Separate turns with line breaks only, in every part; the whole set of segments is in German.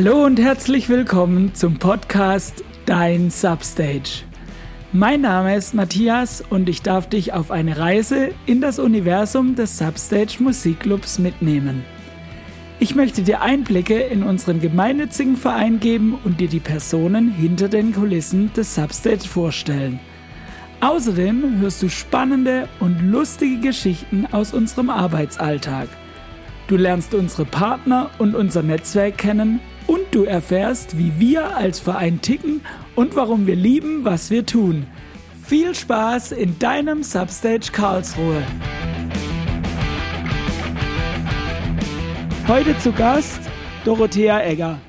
Hallo und herzlich willkommen zum Podcast Dein Substage. Mein Name ist Matthias und ich darf dich auf eine Reise in das Universum des Substage Musikclubs mitnehmen. Ich möchte dir Einblicke in unseren gemeinnützigen Verein geben und dir die Personen hinter den Kulissen des Substage vorstellen. Außerdem hörst du spannende und lustige Geschichten aus unserem Arbeitsalltag. Du lernst unsere Partner und unser Netzwerk kennen du erfährst, wie wir als Verein ticken und warum wir lieben, was wir tun. Viel Spaß in deinem Substage Karlsruhe. Heute zu Gast Dorothea Egger.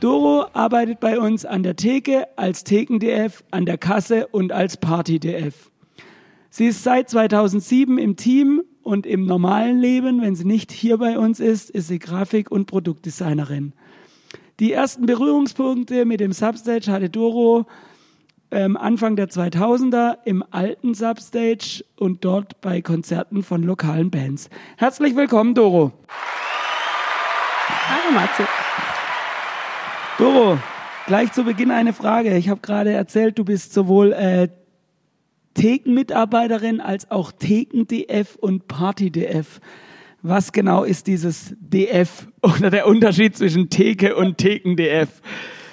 Doro arbeitet bei uns an der Theke als Theken-DF, an der Kasse und als Party-DF. Sie ist seit 2007 im Team und im normalen Leben, wenn sie nicht hier bei uns ist, ist sie Grafik- und Produktdesignerin. Die ersten Berührungspunkte mit dem Substage hatte Doro ähm, Anfang der 2000er im alten Substage und dort bei Konzerten von lokalen Bands. Herzlich willkommen, Doro.
Hallo, Matze.
Doro, gleich zu Beginn eine Frage. Ich habe gerade erzählt, du bist sowohl äh, Theken-Mitarbeiterin als auch Theken-DF und Party-DF. Was genau ist dieses DF oder der Unterschied zwischen Theke und Theken-DF?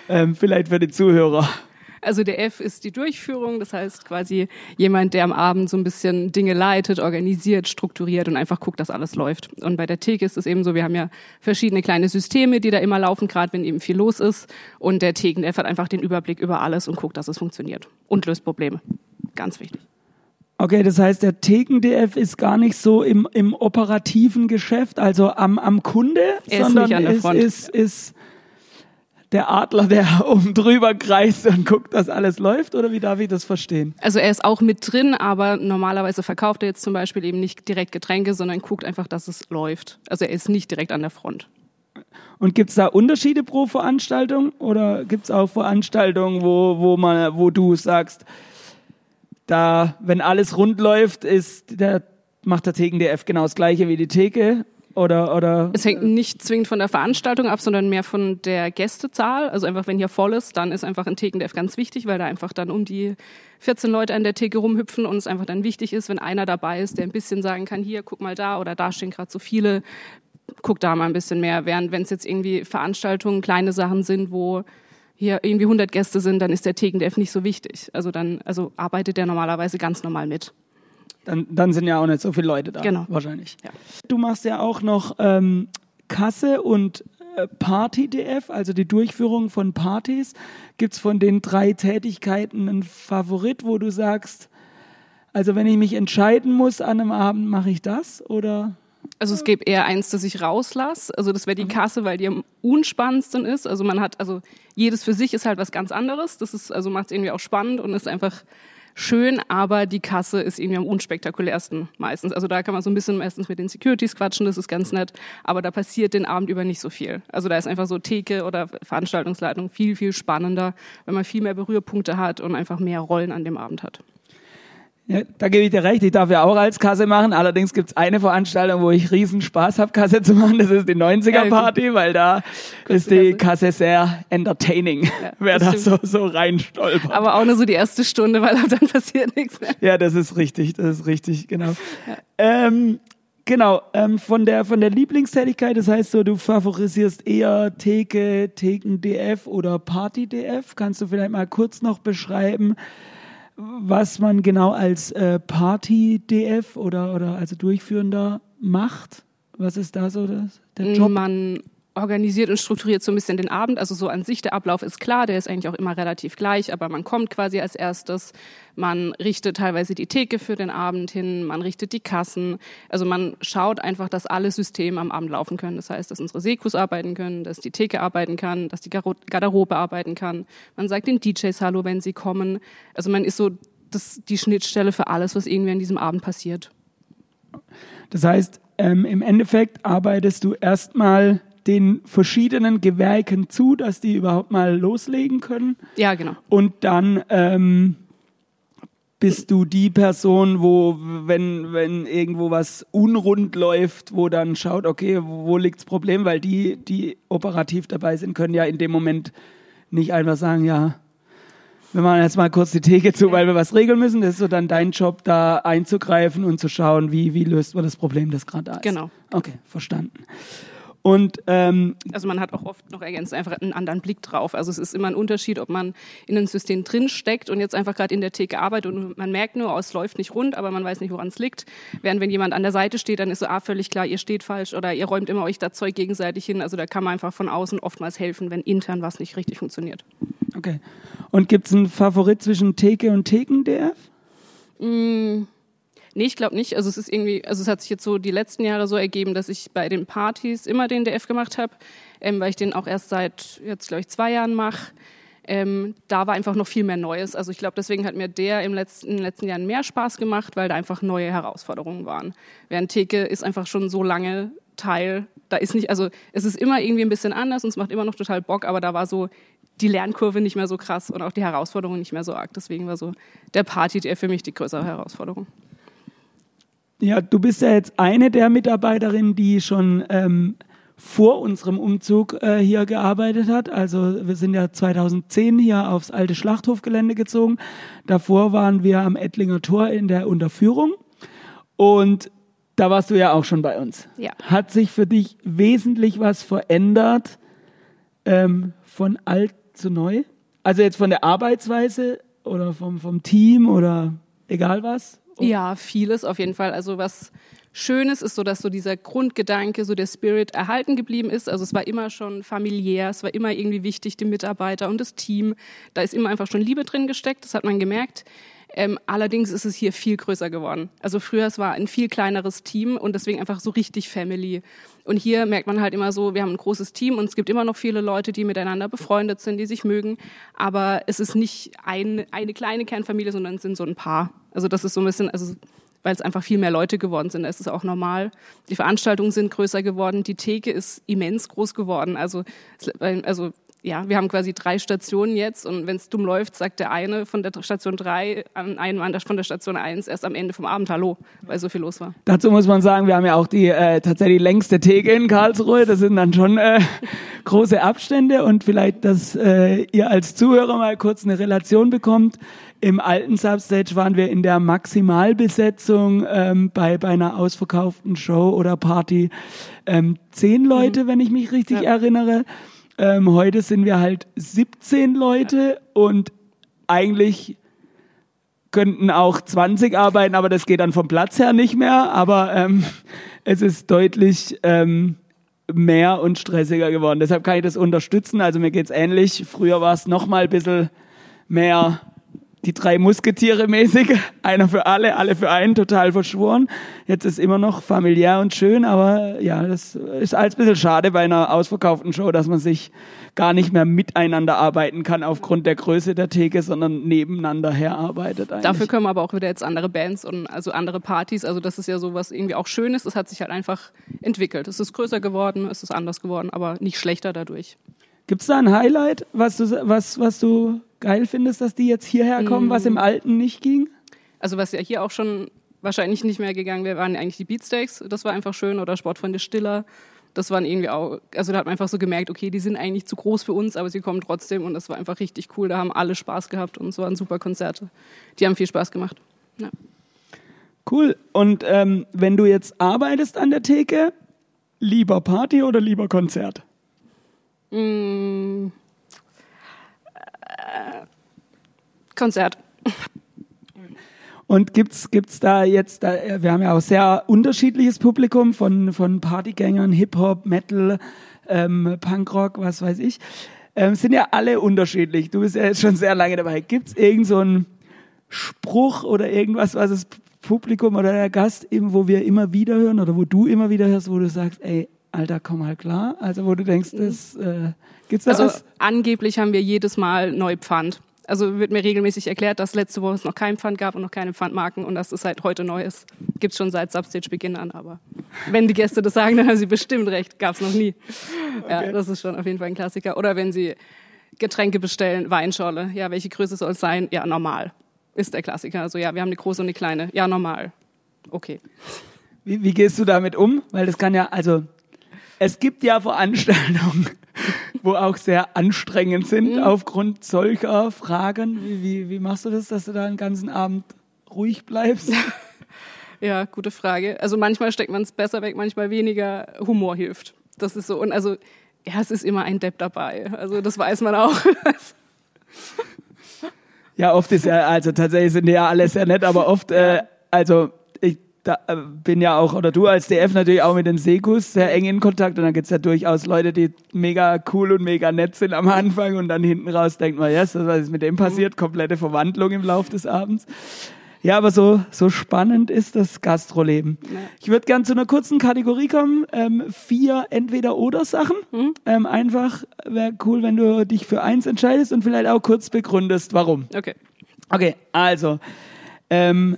Ähm, vielleicht für die Zuhörer.
Also der F ist die Durchführung, das heißt quasi jemand, der am Abend so ein bisschen Dinge leitet, organisiert, strukturiert und einfach guckt, dass alles läuft. Und bei der Theke ist es eben so, wir haben ja verschiedene kleine Systeme, die da immer laufen, gerade wenn eben viel los ist. Und der Theken-F hat einfach den Überblick über alles und guckt, dass es funktioniert und löst Probleme. Ganz wichtig.
Okay, das heißt, der Theken-DF ist gar nicht so im, im operativen Geschäft, also am, am Kunde,
Er ist
sondern
nicht an der
ist,
Front.
ist, ist der Adler, der oben drüber kreist und guckt, dass alles läuft, oder wie darf ich das verstehen?
Also er ist auch mit drin, aber normalerweise verkauft er jetzt zum Beispiel eben nicht direkt Getränke, sondern guckt einfach, dass es läuft. Also er ist nicht direkt an der Front.
Und gibt's da Unterschiede pro Veranstaltung oder gibt's auch Veranstaltungen, wo, wo, man, wo du sagst, da, wenn alles rund läuft, ist der, macht der Theken-DF genau das gleiche wie die Theke? Oder, oder
Es hängt nicht zwingend von der Veranstaltung ab, sondern mehr von der Gästezahl. Also einfach, wenn hier voll ist, dann ist einfach ein Thekendef ganz wichtig, weil da einfach dann um die 14 Leute an der Theke rumhüpfen und es einfach dann wichtig ist, wenn einer dabei ist, der ein bisschen sagen kann, hier, guck mal da oder da stehen gerade so viele, guck da mal ein bisschen mehr. Während wenn es jetzt irgendwie Veranstaltungen, kleine Sachen sind, wo hier irgendwie 100 Gäste sind, dann ist der Thekendef nicht so wichtig. Also dann, also arbeitet der normalerweise ganz normal mit.
dann, dann sind ja auch nicht so viele Leute da.
Genau.
Wahrscheinlich.
Ja.
Du machst ja auch noch ähm, Kasse und äh, Party-DF, also die Durchführung von Partys. Gibt's von den drei Tätigkeiten einen Favorit, wo du sagst, also wenn ich mich entscheiden muss an einem Abend, mache ich das? Oder
Also es gäbe eher eins, das ich rauslasse. Also das wäre die Kasse, weil die am unspannendsten ist. Also man hat, also jedes für sich ist halt was ganz anderes. Das ist, also macht es irgendwie auch spannend und ist einfach schön, aber die Kasse ist irgendwie am unspektakulärsten meistens. Also da kann man so ein bisschen meistens mit den Securities quatschen, das ist ganz nett, aber da passiert den Abend über nicht so viel. Also da ist einfach so Theke oder Veranstaltungsleitung viel, viel spannender, wenn man viel mehr Berührpunkte hat und einfach mehr Rollen an dem Abend hat.
Ja, da gebe ich dir recht, ich darf ja auch als Kasse machen. Allerdings gibt's eine Veranstaltung, wo ich riesen Spaß habe, Kasse zu machen. Das ist die 90er-Party, weil da ist die Kasse sehr entertaining,
Ja,
wer da so, so reinstolpert.
Aber auch nur so die erste Stunde, weil dann passiert nichts mehr.
Ja, das ist richtig, das ist richtig, genau. Ähm, genau, ähm, von der von der Lieblingstätigkeit, das heißt so, du favorisierst eher Theke, Theken DF oder Party DF. Kannst du vielleicht mal kurz noch beschreiben, was man genau als äh, Party DF oder oder also Durchführender macht? Was ist da so das, der Job?
Man organisiert und strukturiert so ein bisschen den Abend. Also so an sich der Ablauf ist klar, der ist eigentlich auch immer relativ gleich, aber man kommt quasi als erstes, man richtet teilweise die Theke für den Abend hin, man richtet die Kassen. Also man schaut einfach, dass alle Systeme am Abend laufen können. Das heißt, dass unsere Sekus arbeiten können, dass die Theke arbeiten kann, dass die Garderobe arbeiten kann. Man sagt den DJs Hallo, wenn sie kommen. Also man ist so das, die Schnittstelle für alles, was irgendwie an diesem Abend passiert.
Das heißt, ähm, im Endeffekt arbeitest du erstmal den verschiedenen Gewerken zu, dass die überhaupt mal loslegen können.
Ja, genau.
Und dann ähm, bist du die Person, wo, wenn, wenn irgendwo was unrund läuft, wo dann schaut, okay, wo liegt das Problem? Weil die, die operativ dabei sind, können ja in dem Moment nicht einfach sagen, ja, wir machen jetzt mal kurz die Theke zu, weil wir was regeln müssen. Das ist so dann dein Job, da einzugreifen und zu schauen, wie, wie löst man das Problem, das gerade da ist.
Genau.
Okay, verstanden. Und ähm,
also man hat auch oft noch ergänzt einfach einen anderen Blick drauf. Also es ist immer ein Unterschied, ob man in einem System drin steckt und jetzt einfach gerade in der Theke arbeitet und man merkt nur, oh, es läuft nicht rund, aber man weiß nicht, woran es liegt. Während wenn jemand an der Seite steht, dann ist so ah, völlig klar, ihr steht falsch oder ihr räumt immer euch das Zeug gegenseitig hin. Also da kann man einfach von außen oftmals helfen, wenn intern was nicht richtig funktioniert.
Okay. Und gibt es einen Favorit zwischen Theke und Theken-DF?
Mm. Nee, ich glaube nicht. Also es ist irgendwie, also es hat sich jetzt so die letzten Jahre so ergeben, dass ich bei den Partys immer den DF gemacht habe, ähm, weil ich den auch erst seit jetzt glaube ich zwei Jahren mache. Ähm, da war einfach noch viel mehr Neues. Also ich glaube, deswegen hat mir der im letzten, in den letzten Jahren mehr Spaß gemacht, weil da einfach neue Herausforderungen waren. Während Theke ist einfach schon so lange Teil. Da ist nicht, also es ist immer irgendwie ein bisschen anders und es macht immer noch total Bock, aber da war so die Lernkurve nicht mehr so krass und auch die Herausforderung nicht mehr so arg. Deswegen war so der Party der für mich die größere Herausforderung.
Ja, du bist ja jetzt eine der Mitarbeiterinnen, die schon ähm, vor unserem Umzug äh, hier gearbeitet hat. Also wir sind ja 2010 hier aufs alte Schlachthofgelände gezogen. Davor waren wir am Ettlinger Tor in der Unterführung. Und da warst du ja auch schon bei uns.
Ja.
Hat sich für dich wesentlich was verändert ähm, von alt zu neu? Also jetzt von der Arbeitsweise oder vom, vom Team oder egal was?
Ja, vieles auf jeden Fall. Also was Schönes ist so, dass so dieser Grundgedanke, so der Spirit erhalten geblieben ist. Also es war immer schon familiär, es war immer irgendwie wichtig, die Mitarbeiter und das Team. Da ist immer einfach schon Liebe drin gesteckt, das hat man gemerkt. Ähm, allerdings ist es hier viel größer geworden. Also früher es war ein viel kleineres Team und deswegen einfach so richtig Family. Und hier merkt man halt immer so, wir haben ein großes Team und es gibt immer noch viele Leute, die miteinander befreundet sind, die sich mögen. Aber es ist nicht ein, eine kleine Kernfamilie, sondern es sind so ein paar. Also das ist so ein bisschen, also weil es einfach viel mehr Leute geworden sind. Das ist auch normal. Die Veranstaltungen sind größer geworden. Die Theke ist immens groß geworden. Also, also ja, wir haben quasi drei Stationen jetzt und wenn es dumm läuft, sagt der eine von der Station drei an einem von der Station eins erst am Ende vom Abend Hallo, weil so viel los war.
Dazu muss man sagen, wir haben ja auch die äh, tatsächlich längste Theke in Karlsruhe. Das sind dann schon äh, große Abstände und vielleicht, dass äh, ihr als Zuhörer mal kurz eine Relation bekommt. Im alten Substage waren wir in der Maximalbesetzung ähm, bei, bei einer ausverkauften Show oder Party ähm, zehn Leute, mhm. wenn ich mich richtig ja. erinnere. Ähm, heute sind wir halt 17 Leute und eigentlich könnten auch 20 arbeiten, aber das geht dann vom Platz her nicht mehr. Aber ähm, es ist deutlich ähm, mehr und stressiger geworden. Deshalb kann ich das unterstützen. Also mir geht's ähnlich. Früher war es noch mal ein bisschen mehr die drei Musketiere mäßig, einer für alle, alle für einen, total verschworen. Jetzt ist immer noch familiär und schön, aber ja, das ist alles ein bisschen schade bei einer ausverkauften Show, dass man sich gar nicht mehr miteinander arbeiten kann aufgrund der Größe der Theke, sondern nebeneinander herarbeitet. Eigentlich.
Dafür können aber auch wieder jetzt andere Bands und also andere Partys. Also das ist ja so was irgendwie auch Schönes. Es hat sich halt einfach entwickelt. Es ist größer geworden, es ist anders geworden, aber nicht schlechter dadurch.
Gibt es da ein Highlight, was du, was, was du geil findest, dass die jetzt hierher kommen, mm. was im mm. Alten nicht ging?
Also was ja hier auch schon wahrscheinlich nicht mehr gegangen wäre, waren eigentlich die Beatsteaks. Das war einfach schön. Oder Sportfreunde Stiller. Das waren irgendwie auch, also da hat man einfach so gemerkt, okay, die sind eigentlich zu groß für uns, aber sie kommen trotzdem und das war einfach richtig cool. Da haben alle Spaß gehabt und es waren super Konzerte. Die haben viel Spaß gemacht. Ja.
Cool. Und ähm, wenn du jetzt arbeitest an der Theke, lieber Party oder lieber Konzert?
Mm, äh, Konzert.
Und gibt's gibt's da jetzt, wir haben ja auch sehr unterschiedliches Publikum von von Partygängern, Hip Hop, Metal, ähm, Punkrock, was weiß ich, ähm, sind ja alle unterschiedlich. Du bist ja jetzt schon sehr lange dabei. Gibt's irgend so einen Spruch oder irgendwas, was das Publikum oder der Gast eben, wo wir immer wieder hören oder wo du immer wieder hörst, wo du sagst, ey, Alter, komm halt klar. Also wo du denkst, das äh, gibt's da
also,
was?
Angeblich haben wir jedes Mal neu Pfand. Also wird mir regelmäßig erklärt, dass letzte Woche es noch kein Pfand gab und noch keine Pfandmarken und dass es seit heute neu ist. Gibt's schon seit Substage-Beginn an, aber wenn die Gäste das sagen, dann haben sie bestimmt recht. Gab's noch nie. Okay. Ja, das ist schon auf jeden Fall ein Klassiker. Oder wenn sie Getränke bestellen, Weinschorle. Ja, welche Größe soll es sein? Ja, normal. ist der Klassiker. Also ja, wir haben eine große und eine kleine. Ja, normal. Okay.
Wie, wie gehst du damit um? Weil das kann ja, also es gibt ja Veranstaltungen, wo auch sehr anstrengend sind
Mhm.
aufgrund solcher Fragen. Wie, wie, wie machst du das, dass du da den ganzen Abend ruhig bleibst?
Ja, gute Frage. Also manchmal steckt man es besser weg, manchmal weniger. Humor hilft. Das ist so. Und also, ja, es ist immer ein Depp dabei. Also das weiß man auch.
Ja, oft ist ja, also tatsächlich sind die ja alle sehr nett, aber oft, äh, also da, äh, bin ja auch, oder du als DF natürlich auch mit den Sekus sehr eng in Kontakt und dann gibt's ja durchaus Leute, die mega cool und mega nett sind am Anfang und dann hinten raus denkt man, yes, was ist mit dem passiert? Komplette Verwandlung im Lauf des Abends. Ja, aber so, so spannend ist das Gastroleben. Ich würde gern zu einer kurzen Kategorie kommen. Ähm, vier Entweder-Oder-Sachen. Ähm, einfach wäre cool, wenn du dich für eins entscheidest und vielleicht auch kurz begründest, warum.
Okay.
Okay, also ähm,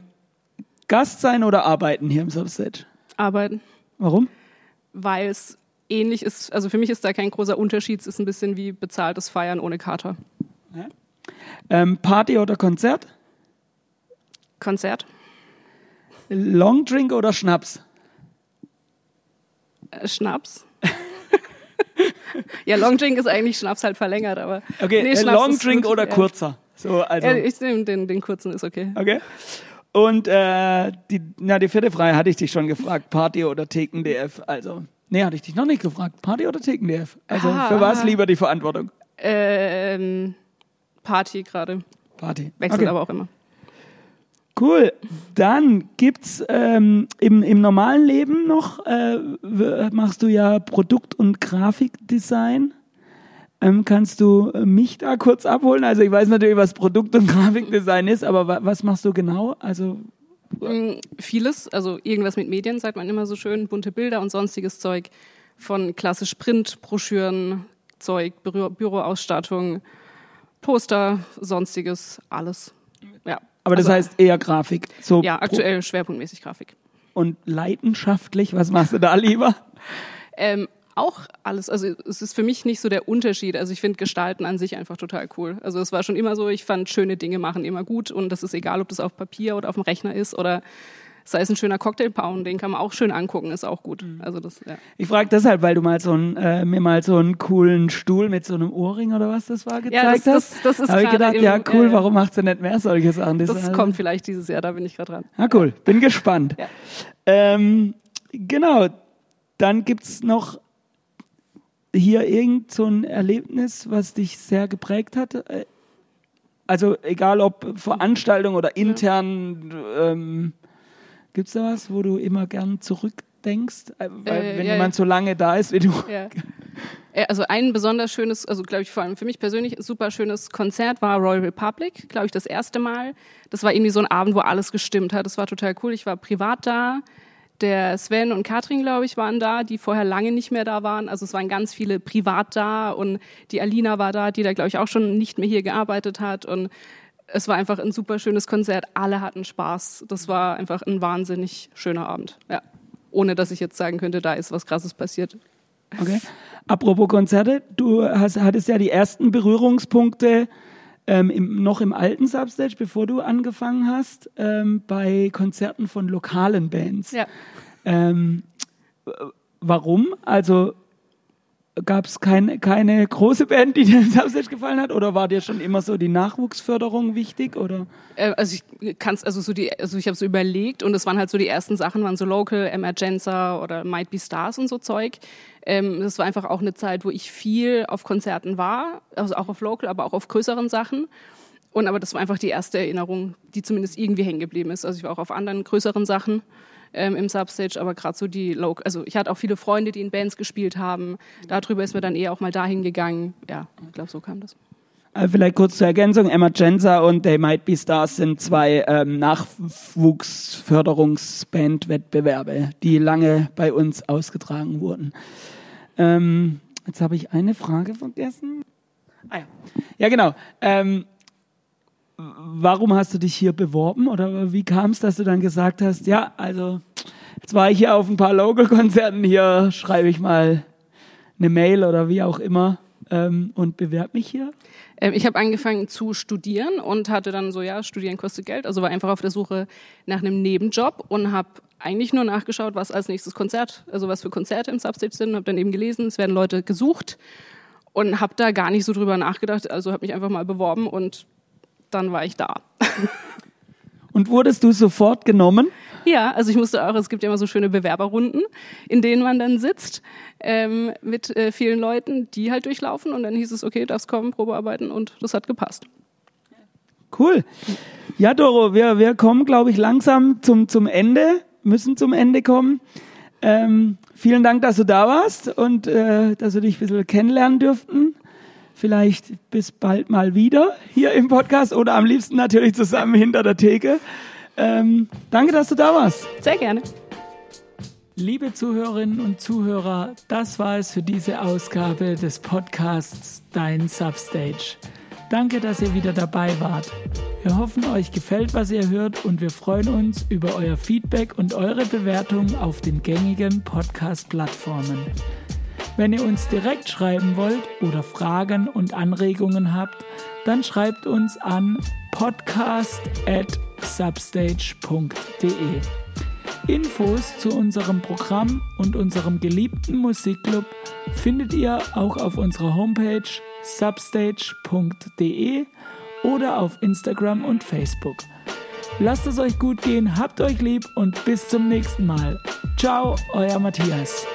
Gast sein oder arbeiten hier im Substage?
Arbeiten.
Warum?
Weil es ähnlich ist. Also für mich ist da kein großer Unterschied. Es ist ein bisschen wie bezahltes Feiern ohne Kater.
Ähm, Party oder Konzert?
Konzert.
Longdrink oder Schnaps?
Äh, Schnaps. ja, Longdrink ist eigentlich Schnaps halt verlängert, aber.
Okay,
Nee,
äh, Longdrink oder
ja.
kurzer? So, also,
Ja, ich nehme den, den kurzen, ist okay.
okay. Und äh, die, na, die vierte Frage hatte ich dich schon gefragt, Party oder Theken-DF? Also, nee, hatte ich dich noch nicht gefragt, Party oder Theken-DF? Also,
Ah,
für was lieber die Verantwortung?
Ähm, Party gerade.
Party.
Wechselt
Okay.
aber auch immer.
Cool. Dann gibt's ähm, im, im normalen Leben noch, äh, machst du ja Produkt- und Grafikdesign. Ähm, kannst du äh, mich da kurz abholen? Also ich weiß natürlich, was Produkt- und Grafikdesign ist, aber wa was machst du genau? Also
Mm, Vieles, also irgendwas mit Medien, sagt man immer so schön, bunte Bilder und sonstiges Zeug. Von klassisch Print, Broschüren, Zeug, Büro, Büroausstattung, Poster, sonstiges, alles. Ja.
aber das
Also,
heißt eher Grafik. So
Ja, aktuell schwerpunktmäßig Grafik.
Und leidenschaftlich, was machst du da lieber?
Ähm, auch alles, also es ist für mich nicht so der Unterschied. Also ich finde Gestalten an sich einfach total cool. Also es war schon immer so, ich fand schöne Dinge machen immer gut und das ist egal, ob das auf Papier oder auf dem Rechner ist oder sei es ein schöner Cocktailpound, den kann man auch schön angucken, ist auch gut. Also das, ja.
Ich frage deshalb, weil du mal so einen, äh, mir mal so einen coolen Stuhl mit so einem Ohrring oder was das war gezeigt
das-
hast.
das- das ist
Habe ich gedacht,
im-
ja cool,
äh,
warum macht sie nicht mehr solche Sachen?
Das
Design?
kommt vielleicht dieses Jahr, da bin ich gerade dran.
Ah, cool. Bin gespannt.
Ja.
Ähm, genau. Dann gibt's noch hier irgend so ein Erlebnis, was dich sehr geprägt hat. Äh, Also egal ob Veranstaltung oder intern, ähm, gibt's da was, wo du immer gern zurückdenkst? Äh, Weil
Äh,
wenn
ja,
jemand
ja.
so lange da ist wie du.
Ja. Äh, Also ein besonders schönes, also glaube ich vor allem für mich persönlich super schönes Konzert war Royal Republic, glaube ich das erste Mal. Das war irgendwie so ein Abend, wo alles gestimmt hat. Das war total cool. Ich war privat da. Der Sven und Katrin, glaube ich, waren da, die vorher lange nicht mehr da waren. Also es waren ganz viele privat da und die Alina war da, die da, glaube ich, auch schon nicht mehr hier gearbeitet hat. Und es war einfach ein super schönes Konzert. Alle hatten Spaß. Das war einfach ein wahnsinnig schöner Abend. Ja. Ohne dass ich jetzt sagen könnte, da ist was Krasses passiert.
Okay. Apropos Konzerte, du hast, hattest ja die ersten Berührungspunkte ähm, im, noch im alten Substage, bevor du angefangen hast, ähm, bei Konzerten von lokalen Bands.
Ja.
Ähm, w- warum? Also gab es kein, keine große Band, die dir Substage gefallen hat? Oder war dir schon immer so die Nachwuchsförderung wichtig? Oder?
Äh, also ich kann's also so die also ich habe so überlegt und es waren halt so die ersten Sachen waren so Local Emergenza oder Might Be Stars und so Zeug. Ähm, das war einfach auch eine Zeit, wo ich viel auf Konzerten war, also auch auf Local, aber auch auf größeren Sachen. Und aber das war einfach die erste Erinnerung, die zumindest irgendwie hängen geblieben ist. Also ich war auch auf anderen größeren Sachen ähm, im Substage, aber gerade so die Local, also ich hatte auch viele Freunde, die in Bands gespielt haben. Darüber ist mir dann eher auch mal dahin gegangen. Ja, ich glaube, so kam das.
Äh, Vielleicht kurz zur Ergänzung, Emergenza und They Might Be Stars sind zwei ähm, Nachwuchsförderungsbandwettbewerbe, die lange bei uns ausgetragen wurden. Ähm, jetzt habe ich eine Frage vergessen. Ah ja, ja genau. Ähm, warum hast du dich hier beworben oder wie kam es, dass du dann gesagt hast, ja, also jetzt war ich hier auf ein paar Local-Konzerten, hier schreibe ich mal eine Mail oder wie auch immer. ähm, und bewerbe mich hier?
Ähm, ich habe angefangen zu studieren und hatte dann so, ja, studieren kostet Geld, also war einfach auf der Suche nach einem Nebenjob und habe eigentlich nur nachgeschaut, was als nächstes Konzert, also was für Konzerte im Substage sind, habe dann eben gelesen, es werden Leute gesucht und habe da gar nicht so drüber nachgedacht, also habe mich einfach mal beworben und dann war ich da.
Und wurdest du sofort genommen?
Ja, also ich musste auch, es gibt ja immer so schöne Bewerberrunden, in denen man dann sitzt ähm, mit äh, vielen Leuten, die halt durchlaufen und dann hieß es, okay, darfst kommen, Probearbeiten und das hat gepasst.
Cool. Ja, Doro, wir, wir kommen, glaube ich, langsam zum, zum Ende, müssen zum Ende kommen. Ähm, vielen Dank, dass du da warst und äh, dass wir dich ein bisschen kennenlernen dürften. Vielleicht bis bald mal wieder hier im Podcast oder am liebsten natürlich zusammen hinter der Theke. Ähm, danke, dass du da warst.
Sehr gerne.
Liebe Zuhörerinnen und Zuhörer, das war es für diese Ausgabe des Podcasts Dein Substage. Danke, dass ihr wieder dabei wart. Wir hoffen, euch gefällt, was ihr hört und wir freuen uns über euer Feedback und eure Bewertung auf den gängigen Podcast-Plattformen. Wenn ihr uns direkt schreiben wollt oder Fragen und Anregungen habt, dann schreibt uns an podcast@substage.de. Infos zu unserem Programm und unserem geliebten Musikclub findet ihr auch auf unserer Homepage substage.de oder auf Instagram und Facebook. Lasst es euch gut gehen, habt euch lieb und bis zum nächsten Mal. Ciao, euer Matthias.